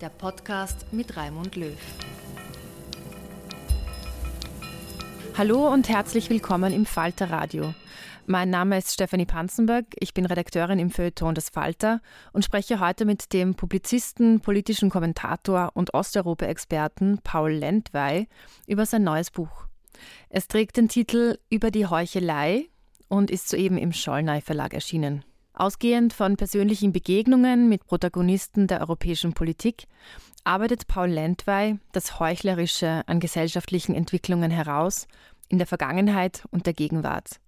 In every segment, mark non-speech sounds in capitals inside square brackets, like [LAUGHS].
der Podcast mit Raimund Löw. Hallo und herzlich willkommen im Falter Radio. Mein Name ist Stefanie Panzenberg, ich bin Redakteurin im Feuilleton des Falter und spreche heute mit dem Publizisten, politischen Kommentator und Osteuropa-Experten Paul Lendwey über sein neues Buch. Es trägt den Titel Über die Heuchelei und ist soeben im Schollnei Verlag erschienen. Ausgehend von persönlichen Begegnungen mit Protagonisten der europäischen Politik arbeitet Paul Lendwey das Heuchlerische an gesellschaftlichen Entwicklungen heraus in der Vergangenheit und der Gegenwart.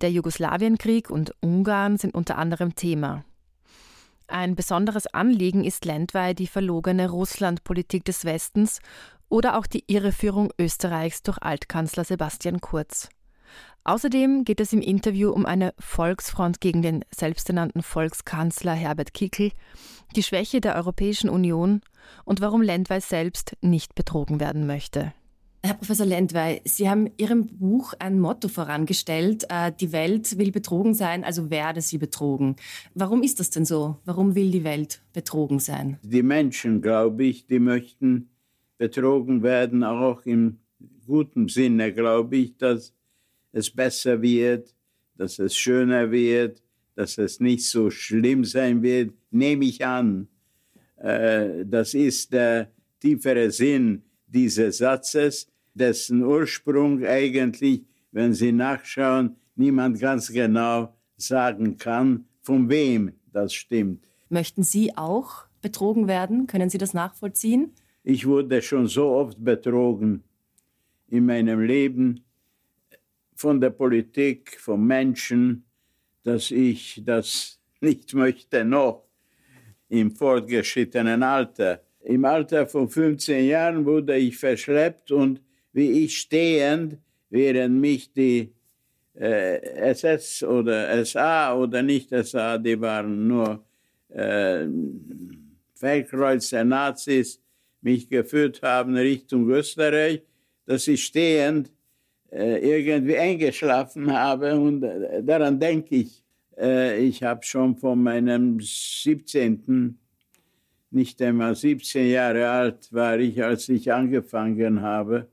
Der Jugoslawienkrieg und Ungarn sind unter anderem Thema. Ein besonderes Anliegen ist Lendwey die verlogene Russlandpolitik des Westens oder auch die Irreführung Österreichs durch Altkanzler Sebastian Kurz. Außerdem geht es im Interview um eine Volksfront gegen den selbsternannten Volkskanzler Herbert Kickl, die Schwäche der Europäischen Union und warum Lendwey selbst nicht betrogen werden möchte. Herr Professor Lendwey, Sie haben Ihrem Buch ein Motto vorangestellt, äh, die Welt will betrogen sein, also werde sie betrogen. Warum ist das denn so? Warum will die Welt betrogen sein? Die Menschen, glaube ich, die möchten betrogen werden, auch im guten Sinne, glaube ich, dass es besser wird, dass es schöner wird, dass es nicht so schlimm sein wird, nehme ich an. Äh, das ist der tiefere Sinn dieses Satzes, dessen Ursprung eigentlich, wenn Sie nachschauen, niemand ganz genau sagen kann, von wem das stimmt. Möchten Sie auch betrogen werden? Können Sie das nachvollziehen? Ich wurde schon so oft betrogen in meinem Leben, von der Politik, vom Menschen, dass ich das [LAUGHS] nicht möchte noch im fortgeschrittenen Alter. Im Alter von 15 Jahren wurde ich verschleppt und wie ich stehend, während mich die äh, SS oder SA oder nicht SA, die waren nur äh, verkreuzte Nazis, mich geführt haben Richtung Österreich, dass ich stehend irgendwie eingeschlafen habe und äh, daran denke ich. Äh, ich habe schon von meinem 17., nicht einmal 17 Jahre alt war ich, als ich angefangen habe,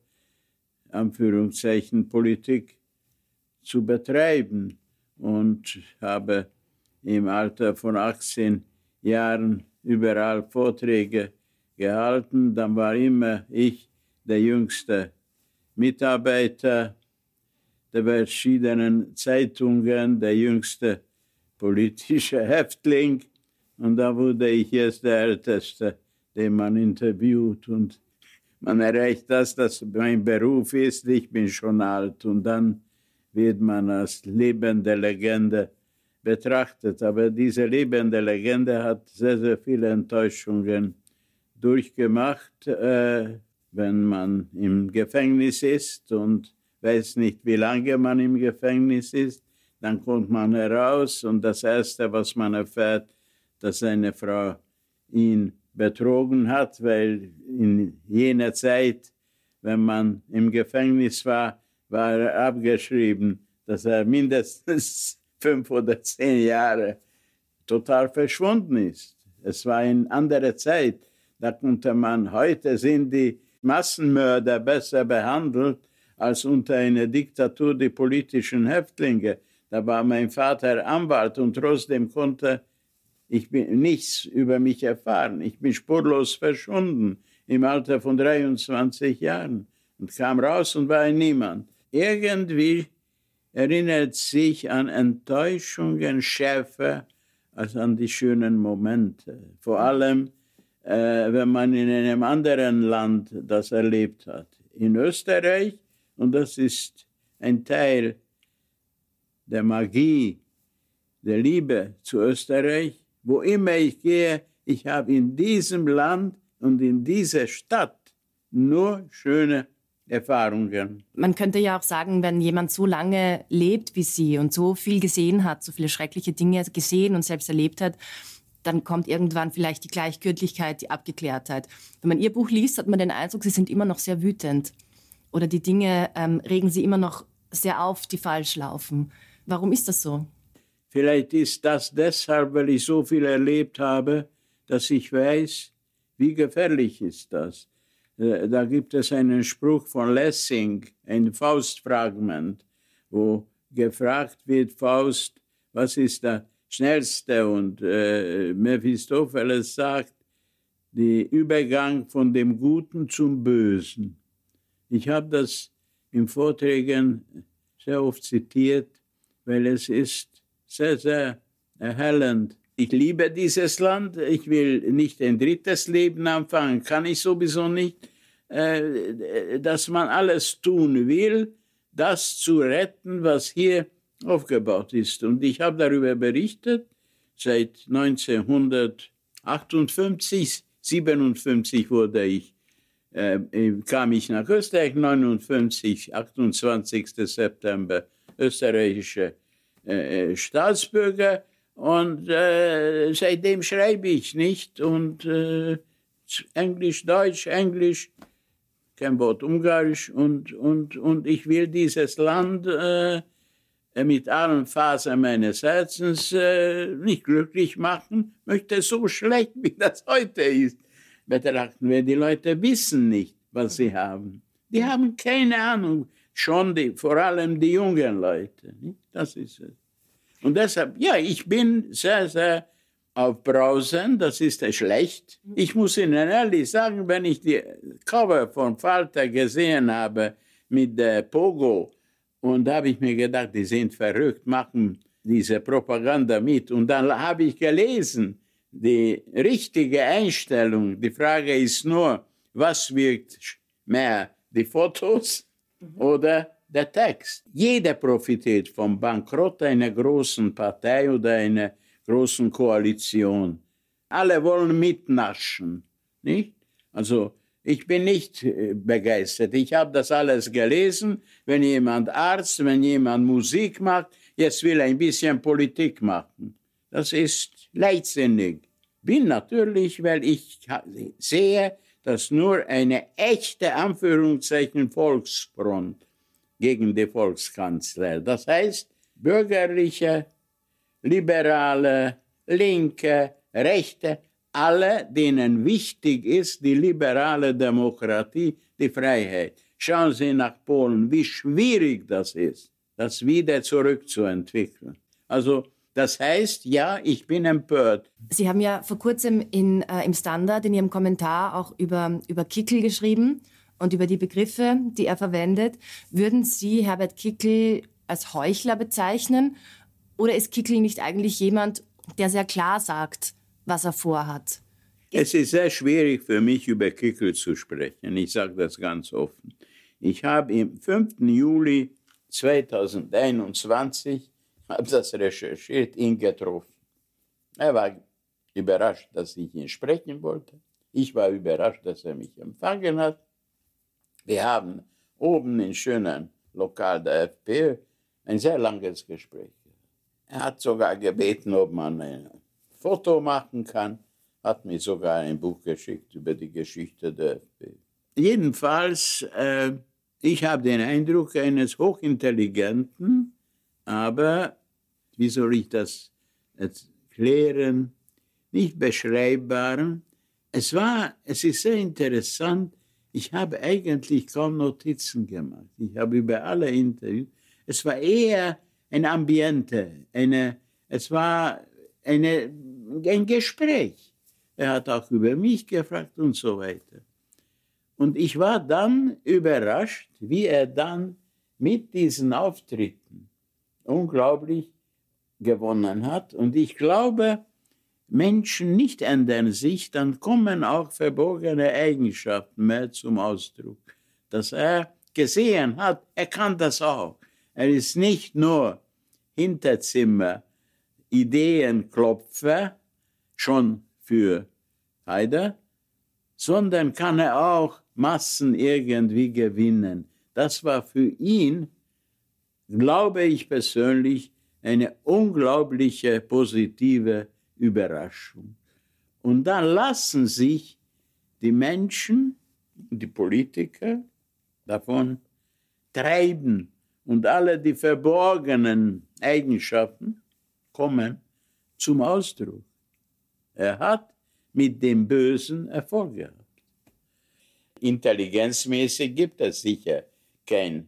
Anführungszeichen Politik zu betreiben und habe im Alter von 18 Jahren überall Vorträge gehalten. Dann war immer ich der Jüngste Mitarbeiter der verschiedenen Zeitungen, der jüngste politische [LAUGHS] Häftling. Und da wurde ich jetzt der Älteste, den man interviewt. Und man erreicht das, dass mein Beruf ist. Ich bin schon alt. Und dann wird man als lebende Legende betrachtet. Aber diese lebende Legende hat sehr, sehr viele Enttäuschungen durchgemacht, äh, wenn man im Gefängnis ist und weiß nicht, wie lange man im Gefängnis ist. Dann kommt man heraus und das Erste, was man erfährt, dass seine Frau ihn betrogen hat, weil in jener Zeit, wenn man im Gefängnis war, war er abgeschrieben, dass er mindestens [LAUGHS] fünf oder zehn Jahre total verschwunden ist. Es war eine andere Zeit. Da konnte man, heute sind die Massenmörder besser behandelt als unter einer Diktatur die politischen Häftlinge. Da war mein Vater Anwalt und trotzdem konnte ich nichts über mich erfahren. Ich bin spurlos verschwunden im Alter von 23 Jahren und kam raus und war ein Niemand. Irgendwie erinnert sich an Enttäuschungen schärfer als an die schönen Momente. Vor allem, äh, wenn man in einem anderen Land das erlebt hat. In Österreich, und das ist ein Teil der Magie, der Liebe zu Österreich, wo immer ich gehe, ich habe in diesem Land und in dieser Stadt nur schöne Erfahrungen. Man könnte ja auch sagen, wenn jemand so lange lebt wie Sie und so viel gesehen hat, so viele schreckliche Dinge gesehen und selbst erlebt hat, dann kommt irgendwann vielleicht die Gleichgültigkeit, die Abgeklärtheit. Wenn man Ihr Buch liest, hat man den Eindruck, Sie sind immer noch sehr wütend. Oder die Dinge ähm, regen Sie immer noch sehr auf, die falsch laufen. Warum ist das so? Vielleicht ist das deshalb, weil ich so viel erlebt habe, dass ich weiß, wie gefährlich ist das. Äh, da gibt es einen Spruch von Lessing, ein Faustfragment, wo gefragt wird, Faust, was ist der schnellste? Und äh, Mephistopheles sagt, der Übergang von dem Guten zum Bösen. Ich habe das in Vorträgen sehr oft zitiert, weil es ist sehr, sehr erhellend. Ich liebe dieses Land, ich will nicht ein drittes Leben anfangen, kann ich sowieso nicht. Äh, dass man alles tun will, das zu retten, was hier aufgebaut ist. Und ich habe darüber berichtet seit 1958, 57 wurde ich, äh, kam ich nach Österreich, 59, 28. September, österreichische äh, Staatsbürger. Und äh, seitdem schreibe ich nicht und äh, Englisch, Deutsch, Englisch, kein Wort Ungarisch und, und, und ich will dieses Land äh, mit allen Fasern meines Herzens äh, nicht glücklich machen, möchte so schlecht, wie das heute ist, betrachten wir. Die Leute wissen nicht, was sie haben. Die haben keine Ahnung, schon die, vor allem die jungen Leute. Nicht? Das ist es. Und deshalb, ja, ich bin sehr, sehr aufbrausen, das ist schlecht. Ich muss Ihnen ehrlich sagen, wenn ich die Cover von Falter gesehen habe mit der Pogo, und da habe ich mir gedacht, die sind verrückt, machen diese Propaganda mit. Und dann habe ich gelesen, die richtige Einstellung, die Frage ist nur, was wirkt mehr, die Fotos oder der Text? Jeder profitiert vom Bankrott einer großen Partei oder einer großen Koalition. Alle wollen mitnaschen, nicht? Also ich bin nicht äh, begeistert. Ich habe das alles gelesen. Wenn jemand Arzt, wenn jemand Musik macht, jetzt will er ein bisschen Politik machen. Das ist leichtsinnig. Bin natürlich, weil ich sehe, dass nur eine echte Anführungszeichen Volksfront gegen die Volkskanzler, das heißt bürgerliche Liberale, Linke, Rechte, alle, denen wichtig ist die liberale Demokratie, die Freiheit. Schauen Sie nach Polen, wie schwierig das ist, das wieder zurückzuentwickeln. Also das heißt, ja, ich bin empört. Sie haben ja vor kurzem in, äh, im Standard in Ihrem Kommentar auch über, über Kickel geschrieben und über die Begriffe, die er verwendet. Würden Sie Herbert Kickel als Heuchler bezeichnen oder ist Kickl nicht eigentlich jemand, der sehr klar sagt, was er vorhat? Es ist sehr schwierig für mich, über Kickl zu sprechen. Ich sage das ganz offen. Ich habe am 5. Juli 2021, habe das recherchiert, ihn getroffen. Er war überrascht, dass ich ihn sprechen wollte. Ich war überrascht, dass er mich empfangen hat. Wir haben oben in schönen Lokal der FPÖ ein sehr langes Gespräch. Er hat sogar gebeten, ob man ein Foto machen kann, hat mir sogar ein Buch geschickt über die Geschichte der FPÖ. Jedenfalls, äh, ich habe den Eindruck eines hochintelligenten, aber, wie soll ich das erklären, nicht beschreibbaren. Es war, es ist sehr interessant, ich habe eigentlich kaum Notizen gemacht. Ich habe über alle Interviews. Es war eher ein Ambiente, eine, es war eine, ein Gespräch. Er hat auch über mich gefragt und so weiter. Und ich war dann überrascht, wie er dann mit diesen Auftritten unglaublich gewonnen hat. Und ich glaube, Menschen nicht ändern sich, dann kommen auch verborgene Eigenschaften mehr zum Ausdruck. Dass er gesehen hat, er kann das auch. Er ist nicht nur Hinterzimmer, Ideenklopfer, schon für Haider, sondern kann er auch Massen irgendwie gewinnen. Das war für ihn, glaube ich persönlich, eine unglaubliche positive Überraschung. Und dann lassen sich die Menschen, die Politiker davon treiben und alle die verborgenen Eigenschaften kommen zum Ausdruck. Er hat mit dem Bösen Erfolg gehabt. Intelligenzmäßig gibt es sicher kein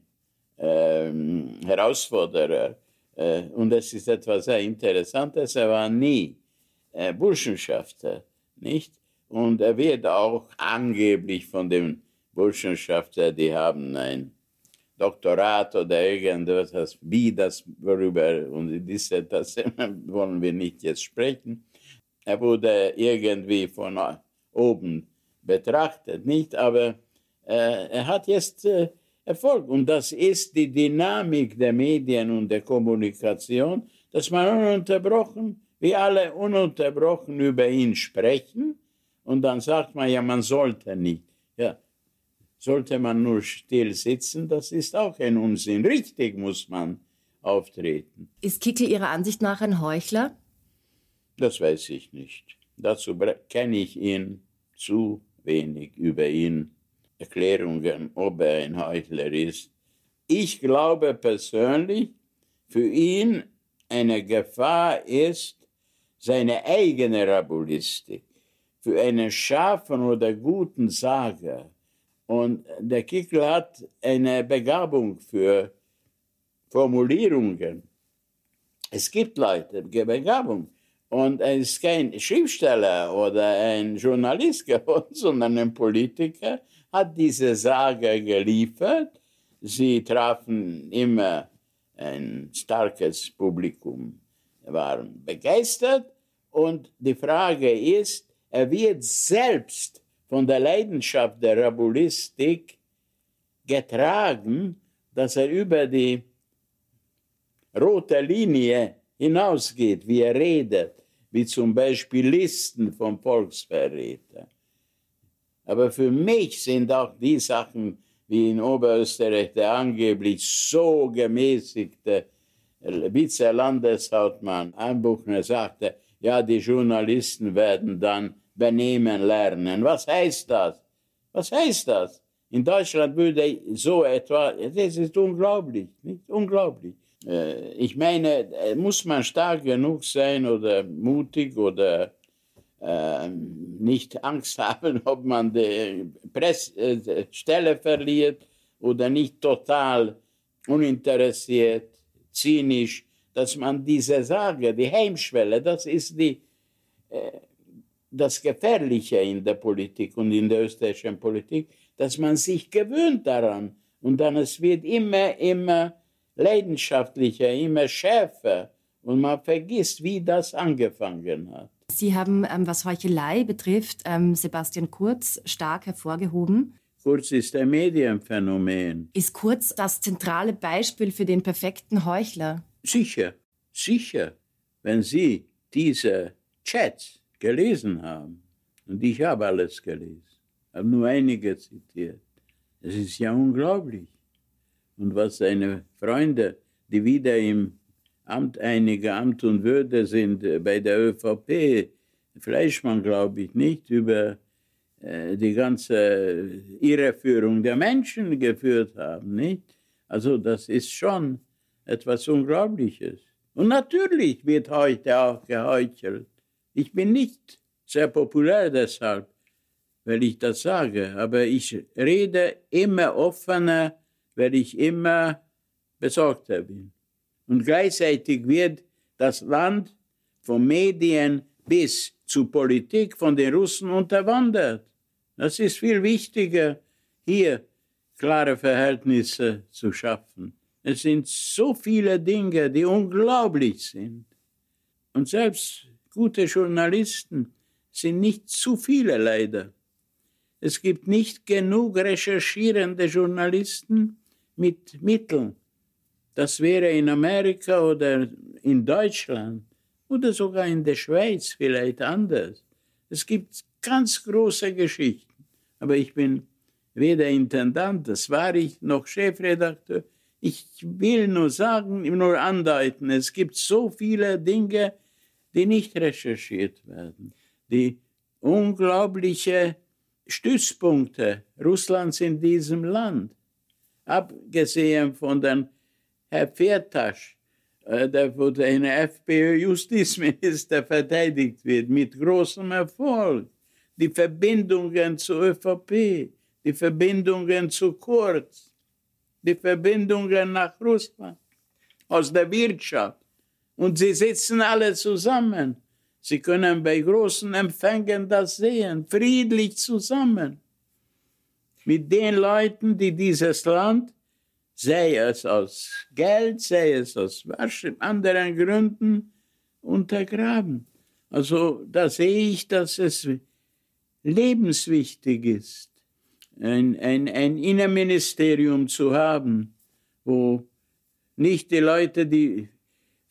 ähm, Herausforderer. Äh, und es ist etwas sehr Interessantes, er war nie äh, Burschenschafter, nicht? Und er wird auch angeblich von den Burschenschafter, die haben ein Doktorat oder irgendwas, wie das worüber und diese, das [LAUGHS] wollen wir nicht jetzt sprechen. Er wurde irgendwie von oben betrachtet, nicht? Aber äh, er hat jetzt äh, Erfolg und das ist die Dynamik der Medien und der Kommunikation, dass man ununterbrochen wir alle ununterbrochen über ihn sprechen und dann sagt man ja, man sollte nicht. Ja, sollte man nur still sitzen, das ist auch ein Unsinn. Richtig muss man auftreten. Ist Kickel Ihrer Ansicht nach ein Heuchler? Das weiß ich nicht. Dazu kenne ich ihn zu wenig über ihn. Erklärungen, ob er ein Heuchler ist. Ich glaube persönlich, für ihn eine Gefahr ist, seine eigene Rabulistik für einen scharfen oder guten Sager. Und der Kickel hat eine Begabung für Formulierungen. Es gibt Leute, Begabung. Und er ist kein Schriftsteller oder ein Journalist [LAUGHS] geworden, sondern ein Politiker, hat diese Sage geliefert. Sie trafen immer ein starkes Publikum, waren begeistert und die Frage ist, er wird selbst von der Leidenschaft der Rabulistik getragen, dass er über die rote Linie hinausgeht, wie er redet, wie zum Beispiel Listen vom Volksverräter. Aber für mich sind auch die Sachen, wie in Oberösterreich der angeblich so gemäßigte Vize-Landeshauptmann Anbuchner sagte, ja, die Journalisten werden dann benehmen lernen. Was heißt das? Was heißt das? In Deutschland würde so etwa, das ist unglaublich, nicht? Unglaublich. Äh, ich meine, äh, muss man stark genug sein oder mutig oder äh, nicht Angst [LAUGHS] haben, ob man die Press äh, verliert oder nicht total uninteressiert, zynisch dass man diese Sage, die Heimschwelle, das ist die, äh, das Gefährliche in der Politik und in der österreichischen Politik, dass man sich gewöhnt daran und dann es wird immer, immer leidenschaftlicher, immer schärfer und man vergisst, wie das angefangen hat. Sie haben, ähm, was Heuchelei betrifft, ähm, Sebastian Kurz stark hervorgehoben. Kurz ist ein Medienphänomen. Ist Kurz das zentrale Beispiel für den perfekten Heuchler? Sicher, sicher. Wenn Sie diese Chats gelesen haben, und ich habe alles gelesen, habe nur einige zitiert, es ist ja unglaublich. Und was seine Freunde, die wieder im Amt, einige Amt und Würde sind, äh, bei der ÖVP, Fleischmann glaube ich nicht, über äh, die ganze Irreführung der Menschen geführt haben, nicht? Also das ist schon etwas Unglaubliches. Und natürlich wird heute auch geheuchelt. Ich bin nicht sehr populär deshalb, weil ich das sage, aber ich rede immer offener, weil ich immer besorgter bin. Und gleichzeitig wird das Land von Medien bis zu Politik von den Russen unterwandert. Das ist viel wichtiger, hier klare Verhältnisse zu schaffen. Es sind so viele Dinge, die unglaublich sind. Und selbst gute Journalisten sind nicht zu viele leider. Es gibt nicht genug recherchierende Journalisten mit Mitteln. Das wäre in Amerika oder in Deutschland oder sogar in der Schweiz vielleicht anders. Es gibt ganz große Geschichten. Aber ich bin weder Intendant, das war ich, noch Chefredakteur. Ich will nur sagen, nur andeuten, es gibt so viele Dinge, die nicht recherchiert werden. Die unglaubliche Stützpunkte Russlands in diesem Land, abgesehen von den Herr Pfertasch, äh, der von einem FPÖ-Justizminister verteidigt wird, mit großem Erfolg. Die Verbindungen zur ÖVP, die Verbindungen zu Kurz, die Verbindungen nach Russland, aus der Wirtschaft. Und sie sitzen alle zusammen. Sie können bei großen Empfängen das sehen, friedlich zusammen. Mit den Leuten, die dieses Land sei es aus Geld, sei es aus anderen Gründen, untergraben. Also da sehe ich, dass es lebenswichtig ist, ein, ein, ein Innenministerium zu haben, wo nicht die Leute, die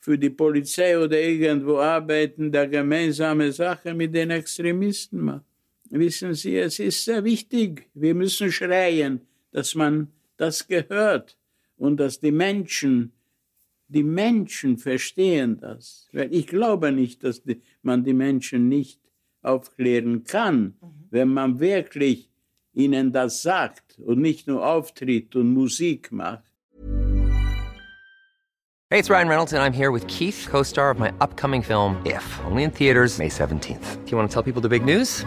für die Polizei oder irgendwo arbeiten, da gemeinsame Sache mit den Extremisten machen. Wissen Sie, es ist sehr wichtig. Wir müssen schreien, dass man das gehört und dass die Menschen, die Menschen verstehen das. Weil ich glaube nicht, dass die, man die Menschen nicht aufklären kann, mhm. wenn man wirklich ihnen das sagt und nicht nur auftritt und Musik macht. Hey, it's Ryan Reynolds and I'm here with Keith, co-star of my upcoming film If, only in theaters May 17th. Do you want to tell people the big news?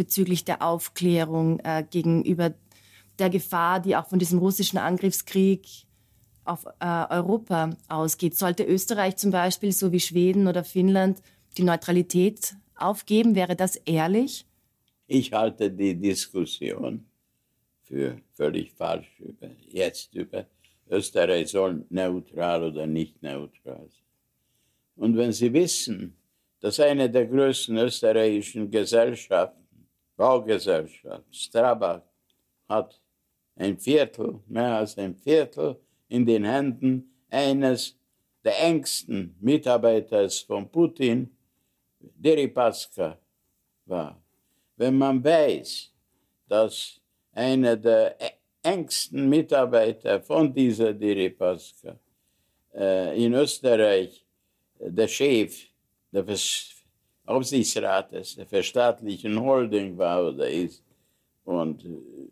Bezüglich der Aufklärung äh, gegenüber der Gefahr, die auch von diesem russischen Angriffskrieg auf äh, Europa ausgeht. Sollte Österreich zum Beispiel, so wie Schweden oder Finnland, die Neutralität aufgeben? Wäre das ehrlich? Ich halte die Diskussion für völlig falsch über, jetzt über Österreich soll neutral oder nicht neutral sein. Und wenn Sie wissen, dass eine der größten österreichischen Gesellschaften Baugesellschaft Strabag hat ein Viertel, mehr als ein Viertel in den Händen eines der engsten Mitarbeiters von Putin, Deripaska, war. Wenn man weiß, dass einer der engsten Mitarbeiter von dieser Deripaska äh, in Österreich der Chef der Aufsichtsrates der verstaatlichen Holding war oder ist und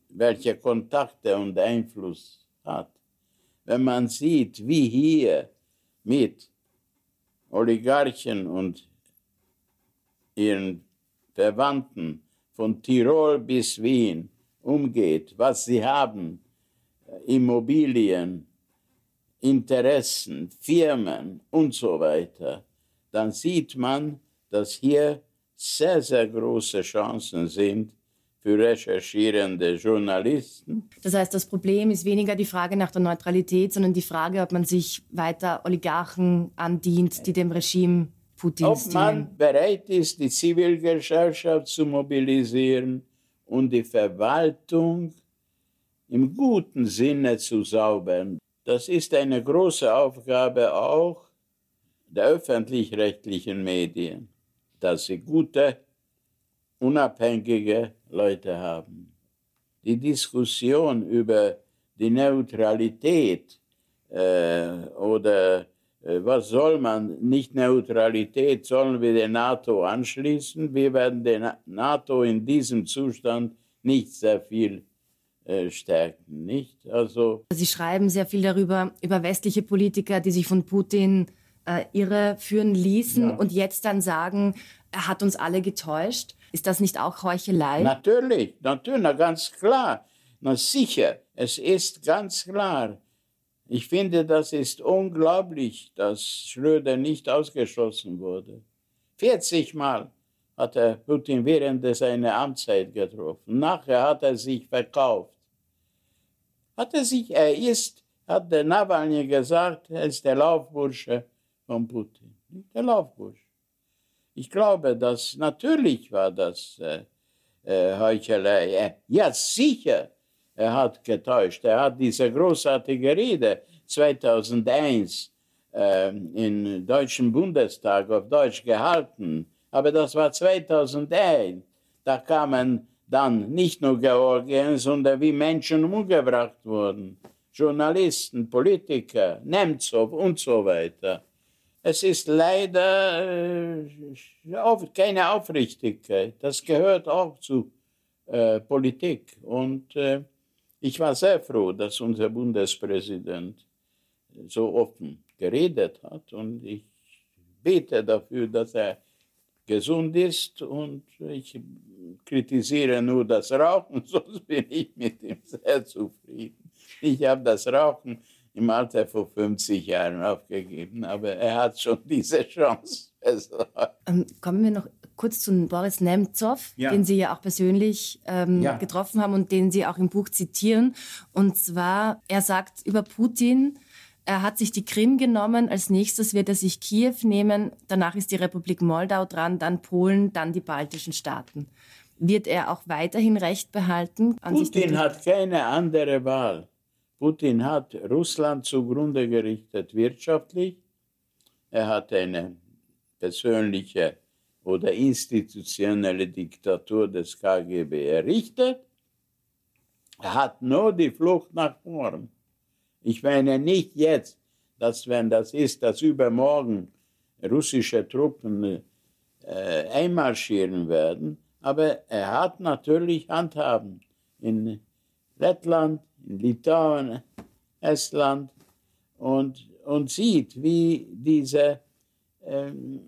welche Kontakte und Einfluss hat. Wenn man sieht, wie hier mit Oligarchen und ihren Verwandten von Tirol bis Wien umgeht, was sie haben Immobilien, Interessen, Firmen und so weiter, dann sieht man, dass hier sehr, sehr große Chancen sind für recherchierende Journalisten. Das heißt, das Problem ist weniger die Frage nach der Neutralität, sondern die Frage, ob man sich weiter Oligarchen andient, die dem Regime Putins Ob man bereit ist, die Zivilgesellschaft zu mobilisieren und die Verwaltung im guten Sinne zu saubern. Das ist eine große Aufgabe auch der öffentlich-rechtlichen Medien, dass sie gute, unabhängige Leute haben. Die Diskussion über die Neutralität äh, oder äh, was soll man, nicht Neutralität, sollen wir der NATO anschließen? Wir werden der NATO in diesem Zustand nicht sehr viel äh, stärken, nicht? Also Sie schreiben sehr viel darüber, über westliche Politiker, die sich von Putin äh, irreführen ließen Ja. und jetzt dann sagen, er hat uns alle getäuscht. Ist das nicht auch Heuchelei? Natürlich, natürlich, na ganz klar. Na sicher, es ist ganz klar. Ich finde, das ist unglaublich, dass Schröder nicht ausgeschlossen wurde. 40 Mal hat er Putin während seiner Amtszeit getroffen. Nachher hat er sich verkauft. Hat er sich, er ist, hat der Nawalny gesagt, er ist der Laufbursche von Putin. Der Laufbursche. Ich glaube, dass natürlich war das äh, äh, Heuchelei. Ja, sicher, er hat getäuscht. Er hat diese großartige Rede 2001 äh, im Deutschen Bundestag auf Deutsch gehalten. Aber das war 2001. Da kamen dann nicht nur Georgien, sondern wie Menschen umgebracht wurden. Journalisten, Politiker, Nemtsov und so weiter. Es ist leider äh, keine Aufrichtigkeit. Das gehört auch zu äh, Politik. Und äh, ich war sehr froh, dass unser Bundespräsident so offen geredet hat. Und ich bete dafür, dass er gesund ist. Und ich kritisiere nur das Rauchen, [LAUGHS] sonst bin ich mit ihm sehr zufrieden. Ich habe das Rauchen im Alter von 50 Jahren aufgegeben, aber er hat schon diese Chance. Also, kommen wir noch kurz zu Boris Nemtsov, Ja. den Sie ja auch persönlich ähm, Ja. getroffen haben und den Sie auch im Buch zitieren. Und zwar, er sagt über Putin, er hat sich die Krim genommen, als nächstes wird er sich Kiew nehmen, danach ist die Republik Moldau dran, dann Polen, dann die baltischen Staaten. Wird er auch weiterhin Recht behalten? Putin hat keine andere Wahl. Putin hat Russland zugrunde gerichtet wirtschaftlich. Er hat eine persönliche oder institutionelle Diktatur des KGB errichtet. Er hat nur die Flucht nach vorn. Ich meine nicht jetzt, dass wenn das ist, dass übermorgen russische Truppen äh, einmarschieren werden, aber er hat natürlich Handhaben in Lettland, Litauen, Estland und, und sieht, wie diese ähm,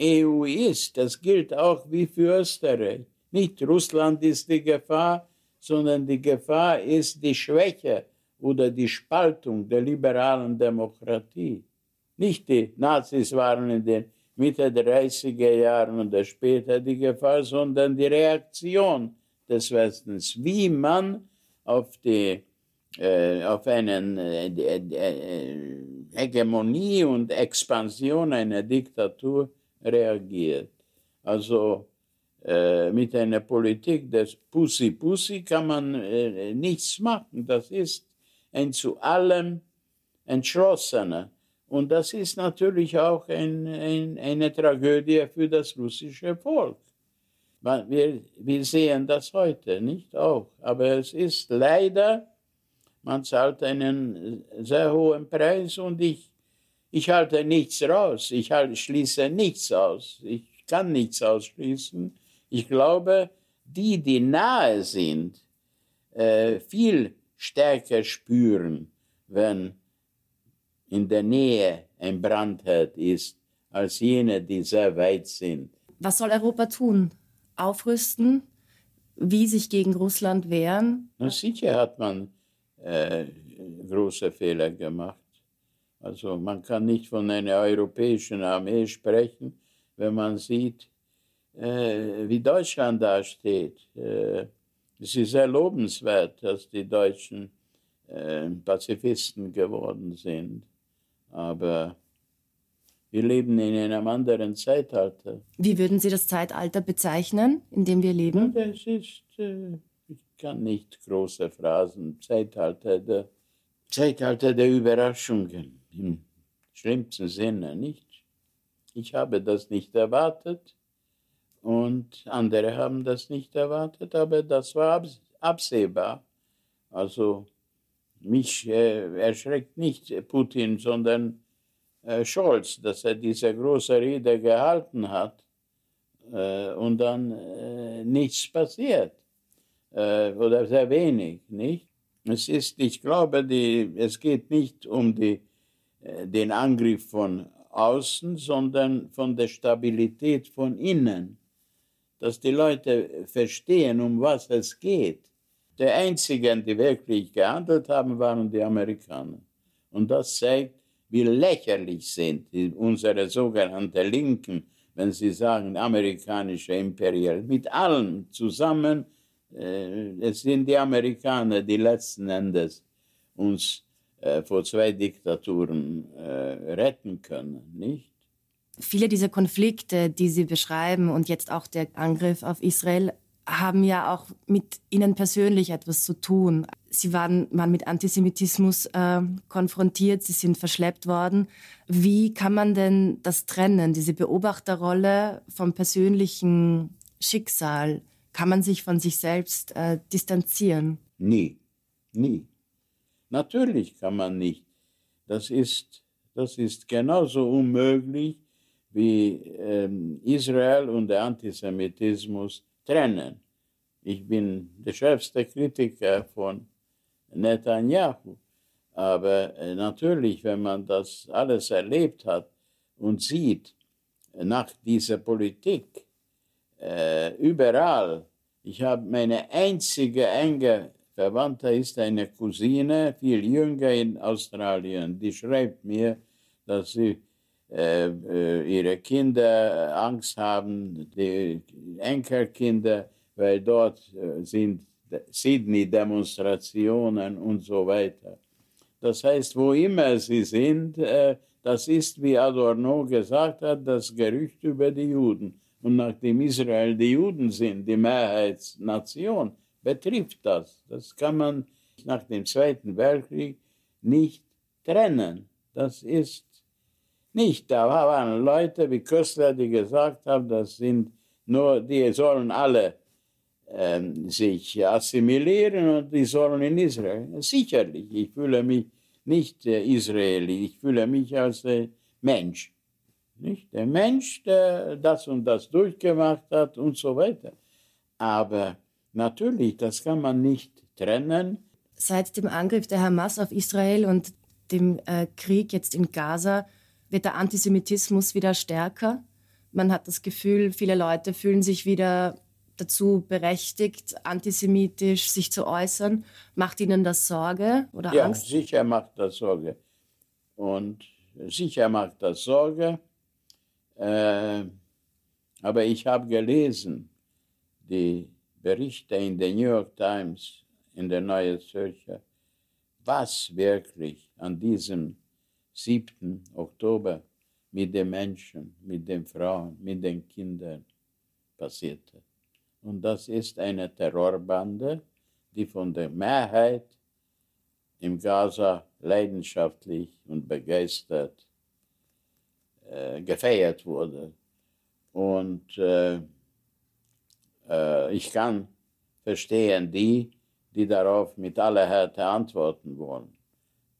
EU ist. Das gilt auch wie für Österreich. Nicht Russland ist die Gefahr, sondern die Gefahr ist die Schwäche oder die Spaltung der liberalen Demokratie. Nicht die Nazis waren in den Mitte der 30er Jahren oder später die Gefahr, sondern die Reaktion des Westens, wie man auf die auf einen äh, äh, äh, Hegemonie und Expansion einer Diktatur reagiert. Also äh, mit einer Politik des Pussy-Pussy kann man äh, nichts machen. Das ist ein zu allem entschlossener. Und das ist natürlich auch ein, ein, eine Tragödie für das russische Volk. Wir, wir sehen das heute nicht auch. Aber es ist leider, man zahlt einen sehr hohen Preis und ich, ich halte nichts raus. Ich halte, schließe nichts aus. Ich kann nichts ausschließen. Ich glaube, die, die nahe sind, äh, viel stärker spüren, wenn in der Nähe ein Brandherd ist, als jene, die sehr weit sind. Was soll Europa tun? Aufrüsten? Wie sich gegen Russland wehren? Na sicher hat man äh, große Fehler gemacht. Also man kann nicht von einer europäischen Armee sprechen, wenn man sieht, äh, wie Deutschland dasteht. Äh, es ist sehr lobenswert, dass die Deutschen äh, Pazifisten geworden sind. Aber wir leben in einem anderen Zeitalter. Wie würden Sie das Zeitalter bezeichnen, in dem wir leben? Das ist, äh, kann nicht große Phrasen, Zeitalter der, Zeitalter der Überraschungen im schlimmsten Sinne, nicht? Ich habe das nicht erwartet und andere haben das nicht erwartet, aber das war absehbar. Also mich äh, erschreckt nicht Putin, sondern äh, Scholz, dass er diese große Rede gehalten hat äh, und dann äh, nichts passiert äh, oder sehr wenig, nicht? Es ist, ich glaube, die, es geht nicht um die, äh, den Angriff von außen, sondern von der Stabilität von innen, dass die Leute verstehen, um was es geht. Die einzigen, die wirklich gehandelt haben, waren die Amerikaner. Und das zeigt, wie lächerlich sind unsere sogenannten Linken, wenn sie sagen, amerikanische Imperial. Mit allem zusammen, es sind die Amerikaner, die letzten Endes uns äh, vor zwei Diktaturen äh, retten können, nicht? Viele dieser Konflikte, die Sie beschreiben und jetzt auch der Angriff auf Israel, haben ja auch mit Ihnen persönlich etwas zu tun. Sie waren, waren mit Antisemitismus äh, konfrontiert, Sie sind verschleppt worden. Wie kann man denn das trennen, diese Beobachterrolle vom persönlichen Schicksal? Kann man sich von sich selbst äh, distanzieren? Nie, nie. Natürlich kann man nicht. Das ist, das ist genauso unmöglich wie ähm, Israel und der Antisemitismus trennen. Ich bin der schärfste Kritiker von Netanyahu. Aber äh, natürlich, wenn man das alles erlebt hat und sieht, nach dieser Politik, äh, überall, ich habe meine einzige enge Verwandte ist eine Cousine, viel jünger in Australien, die schreibt mir, dass sie äh, äh, ihre Kinder Angst haben, die Enkelkinder, weil dort äh, sind Sydney-Demonstrationen und so weiter. Das heißt, wo immer sie sind, das ist, wie Adorno gesagt hat, das Gerücht über die Juden. Und nachdem Israel die Juden sind, die Mehrheitsnation, betrifft das. Das kann man nach dem Zweiten Weltkrieg nicht trennen. Das ist nicht. Da waren Leute wie Köstler, die gesagt haben, das sind nur, die sollen alle ähm, sich assimilieren und die sollen in Israel. Sicherlich, ich fühle mich nicht äh, Israeli, ich fühle mich als äh, Mensch. Nicht? Der Mensch, der das und das durchgemacht hat und so weiter. Aber natürlich, das kann man nicht trennen. Seit dem Angriff der Hamas auf Israel und dem äh, Krieg jetzt in Gaza wird der Antisemitismus wieder stärker. Man hat das Gefühl, viele Leute fühlen sich wieder dazu berechtigt, antisemitisch sich zu äußern. Macht Ihnen das Sorge oder ja, Angst? Ja, sicher macht das Sorge. Und sicher macht das Sorge. Äh, aber ich habe gelesen, die Berichte in der New York Times, in der Neue Zürcher, was wirklich an diesem 7. Oktober mit den Menschen, mit den Frauen, mit den Kindern passierte. Und das ist eine Terrorbande, die von der Mehrheit im Gaza leidenschaftlich und begeistert äh, gefeiert wurde. Und äh, äh, ich kann verstehen die, die darauf mit aller Härte antworten wollen.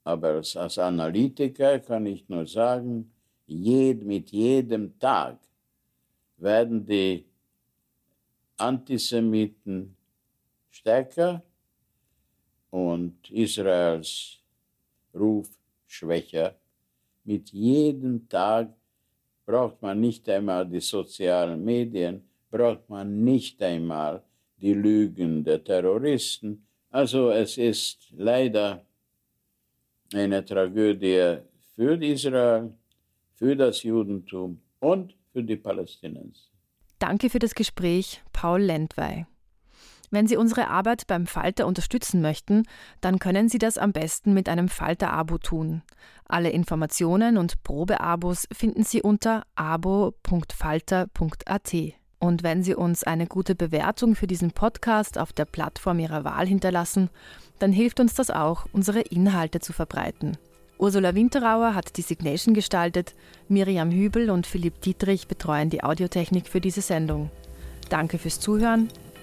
Aber als Analytiker kann ich nur sagen, jed, mit jedem Tag werden die Antisemiten stärker und Israels Ruf schwächer. Mit jedem Tag braucht man nicht einmal die sozialen Medien, braucht man nicht einmal die Lügen der Terroristen. Also es ist leider eine Tragödie für Israel, für das Judentum und für die Palästinenser. Danke für das Gespräch, Paul Lendwey. Wenn Sie unsere Arbeit beim Falter unterstützen möchten, dann können Sie das am besten mit einem Falter-Abo tun. Alle Informationen und Probeabos finden Sie unter abo.falter.at. Und wenn Sie uns eine gute Bewertung für diesen Podcast auf der Plattform Ihrer Wahl hinterlassen, dann hilft uns das auch, unsere Inhalte zu verbreiten. Ursula Winterauer hat die Signation gestaltet, Miriam Hübel und Philipp Dietrich betreuen die Audiotechnik für diese Sendung. Danke fürs Zuhören,